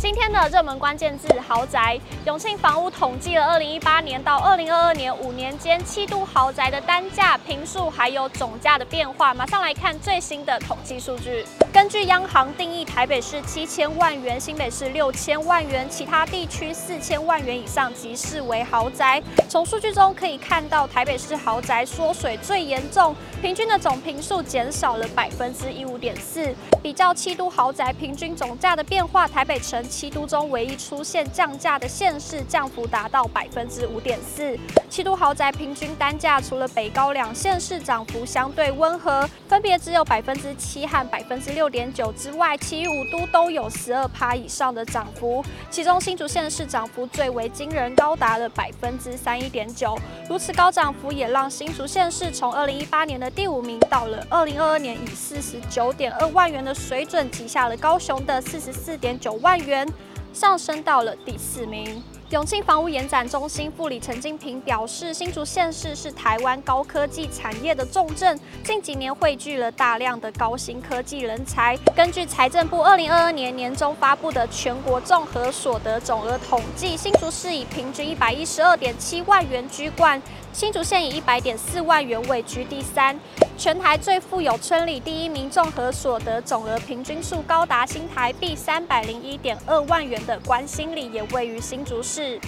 今天的热门关键字豪宅，永庆房屋统计了二零一八年到二零二二年五年间七都豪宅的单价、坪数还有总价的变化。马上来看最新的统计数据。根据央行定义，台北市七千万元，新北市六千万元，其他地区四千万元以上即视为豪宅。从数据中可以看到，台北市豪宅缩水最严重，平均的总坪数减少了百分之一五点四。比较七都豪宅平均总价的变化，台北城。七都中唯一出现降价的县市，降幅达到百分之五点四。七都豪宅平均单价除了北高两县市涨幅相对温和，分别只有百分之七和百分之六点九之外，其余五都都有十二趴以上的涨幅。其中新竹县市涨幅最为惊人，高达了百分之三一点九。如此高涨幅也让新竹县市从二零一八年的第五名，到了二零二二年以四十九点二万元的水准，挤下了高雄的四十四点九万元。上升到了第四名。永庆房屋研展中心副理陈金平表示，新竹县市是台湾高科技产业的重镇，近几年汇聚了大量的高新科技人才。根据财政部二零二二年年中发布的全国综合所得总额统计，新竹市以平均一百一十二点七万元居冠，新竹县以一百点四万元位居第三。全台最富有村里第一名，综合所得总额平均数高达新台币三百零一点二万元的关新里，也位于新竹市。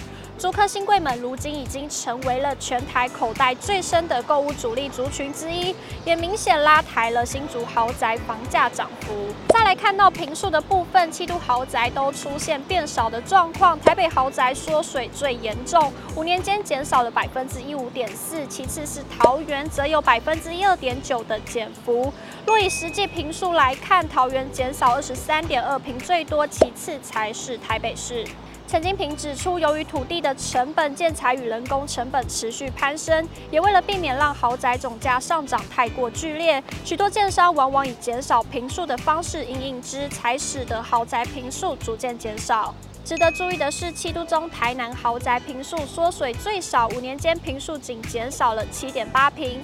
租客新贵们如今已经成为了全台口袋最深的购物主力族群之一，也明显拉抬了新竹豪宅房价涨幅。再来看到坪数的部分，七都豪宅都出现变少的状况，台北豪宅缩水最严重，五年间减少了百分之一五点四，其次是桃园则有百分之一二点九的减幅。若以实际坪数来看，桃园减少二十三点二坪最多，其次才是台北市。陈金平指出，由于土地的成本、建材与人工成本持续攀升，也为了避免让豪宅总价上涨太过剧烈，许多建商往往以减少坪数的方式应应之，才使得豪宅坪数逐渐减少。值得注意的是，七都中台南豪宅坪数缩水最少，五年间坪数仅减少了七点八坪。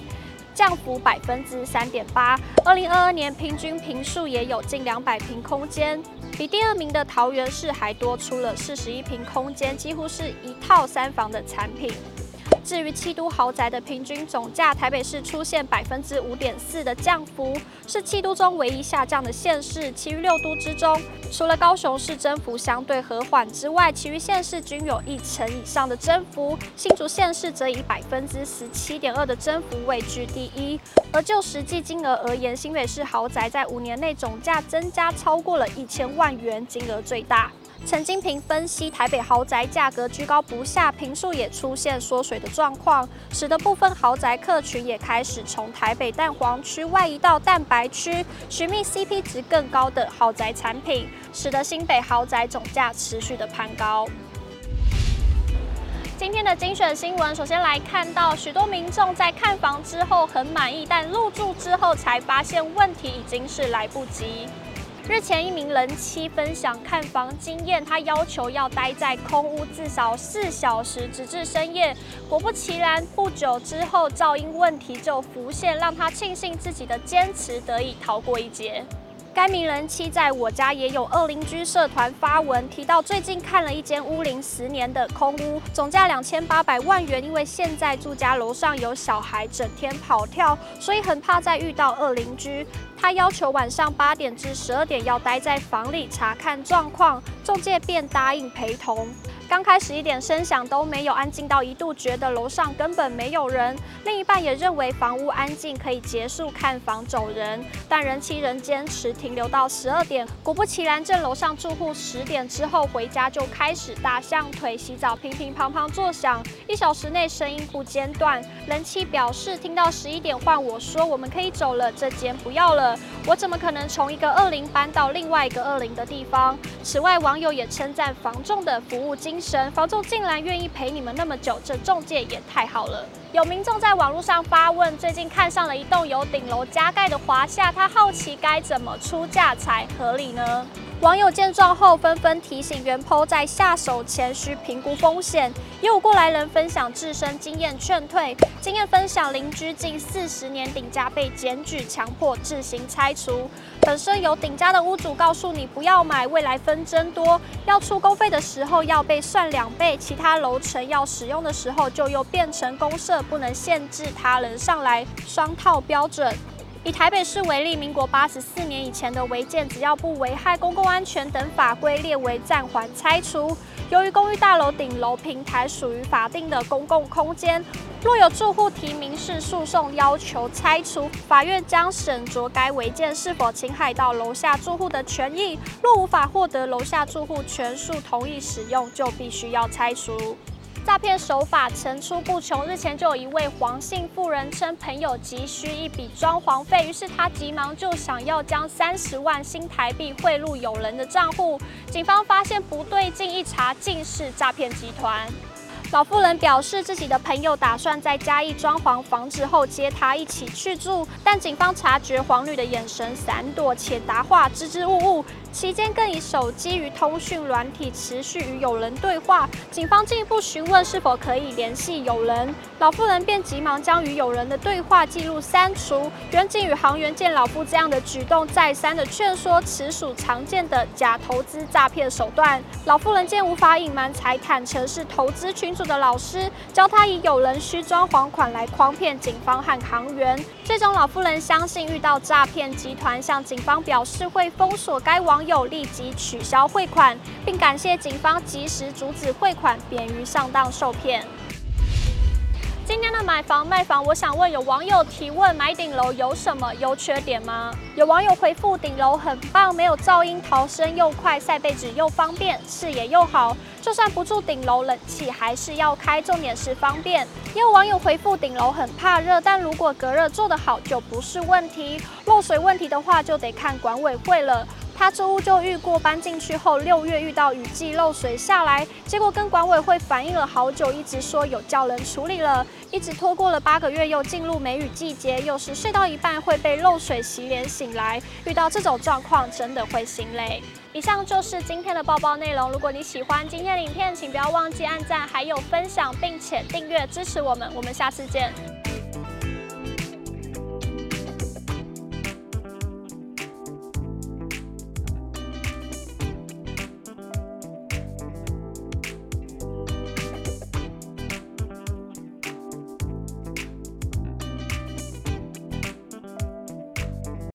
降幅百分之三点八，二零二二年平均坪数也有近两百坪空间，比第二名的桃园市还多出了四十一坪空间，几乎是一套三房的产品。至于七都豪宅的平均总价，台北市出现百分之五点四的降幅，是七都中唯一下降的县市。其余六都之中，除了高雄市增幅相对和缓之外，其余县市均有一成以上的增幅。新竹县市则以百分之十七点二的增幅位居第一。而就实际金额而言，新北市豪宅在五年内总价增加超过了一千万元，金额最大。陈金平分析，台北豪宅价格居高不下，坪数也出现缩水的状况，使得部分豪宅客群也开始从台北蛋黄区外移到蛋白区，寻觅 CP 值更高的豪宅产品，使得新北豪宅总价持续的攀高。今天的精选新闻，首先来看到许多民众在看房之后很满意，但入住之后才发现问题已经是来不及。日前，一名人妻分享看房经验，她要求要待在空屋至少四小时，直至深夜。果不其然，不久之后噪音问题就浮现，让她庆幸自己的坚持得以逃过一劫。该名人妻在我家也有恶邻居社团发文提到，最近看了一间屋龄十年的空屋，总价两千八百万元。因为现在住家楼上有小孩整天跑跳，所以很怕再遇到恶邻居。他要求晚上八点至十二点要待在房里查看状况，中介便答应陪同。刚开始一点声响都没有，安静到一度觉得楼上根本没有人。另一半也认为房屋安静可以结束看房走人，但人妻仍坚持停留到十二点。果不其然，这楼上住户十点之后回家就开始大象腿、洗澡乒乒乓乓作响，一小时内声音不间断。人妻表示听到十一点换我说我们可以走了，这间不要了。我怎么可能从一个二零搬到另外一个二零的地方？此外，网友也称赞房仲的服务精神，房仲竟然愿意陪你们那么久，这中介也太好了。有民众在网络上发问，最近看上了一栋有顶楼加盖的华夏，他好奇该怎么出价才合理呢？网友见状后纷纷提醒原 PO 在下手前需评估风险，也有过来人分享自身经验劝退。经验分享：邻居近四十年顶加被检举，强迫自行拆除。本身有顶加的屋主告诉你不要买，未来纷争多，要出公费的时候要被算两倍，其他楼层要使用的时候就又变成公社，不能限制他人上来，双套标准。以台北市为例，民国八十四年以前的违建，只要不危害公共安全等法规，列为暂缓拆除。由于公寓大楼顶楼平台属于法定的公共空间，若有住户提民事诉讼要求拆除，法院将审酌该违建是否侵害到楼下住户的权益。若无法获得楼下住户全数同意使用，就必须要拆除。诈骗手法层出不穷，日前就有一位黄姓妇人称朋友急需一笔装潢费，于是他急忙就想要将三十万新台币汇入友人的账户。警方发现不对劲，一查竟是诈骗集团。老妇人表示，自己的朋友打算在嘉义装潢房子后接她一起去住，但警方察觉黄女的眼神闪躲且答话支支吾吾，期间更以手机与通讯软体持续与友人对话。警方进一步询问是否可以联系友人，老妇人便急忙将与友人的对话记录删除。员警与行员见老妇这样的举动，再三的劝说，此属常见的假投资诈骗手段。老妇人见无法隐瞒，才坦承是投资群的老师教他以有人虚装还款来诓骗警方和行员，最终老妇人相信遇到诈骗集团，向警方表示会封锁该网友，立即取消汇款，并感谢警方及时阻止汇款，免于上当受骗。今天的买房卖房，我想问有网友提问：买顶楼有什么优缺点吗？有网友回复：顶楼很棒，没有噪音，逃生又快，晒被子又方便，视野又好。就算不住顶楼，冷气还是要开，重点是方便。也有网友回复：顶楼很怕热，但如果隔热做得好，就不是问题。漏水问题的话，就得看管委会了。他这屋就遇过，搬进去后六月遇到雨季漏水下来，结果跟管委会反映了好久，一直说有叫人处理了，一直拖过了八个月，又进入梅雨季节，又是睡到一半会被漏水洗脸醒来，遇到这种状况真的会心累。以上就是今天的报报内容，如果你喜欢今天的影片，请不要忘记按赞，还有分享，并且订阅支持我们，我们下次见。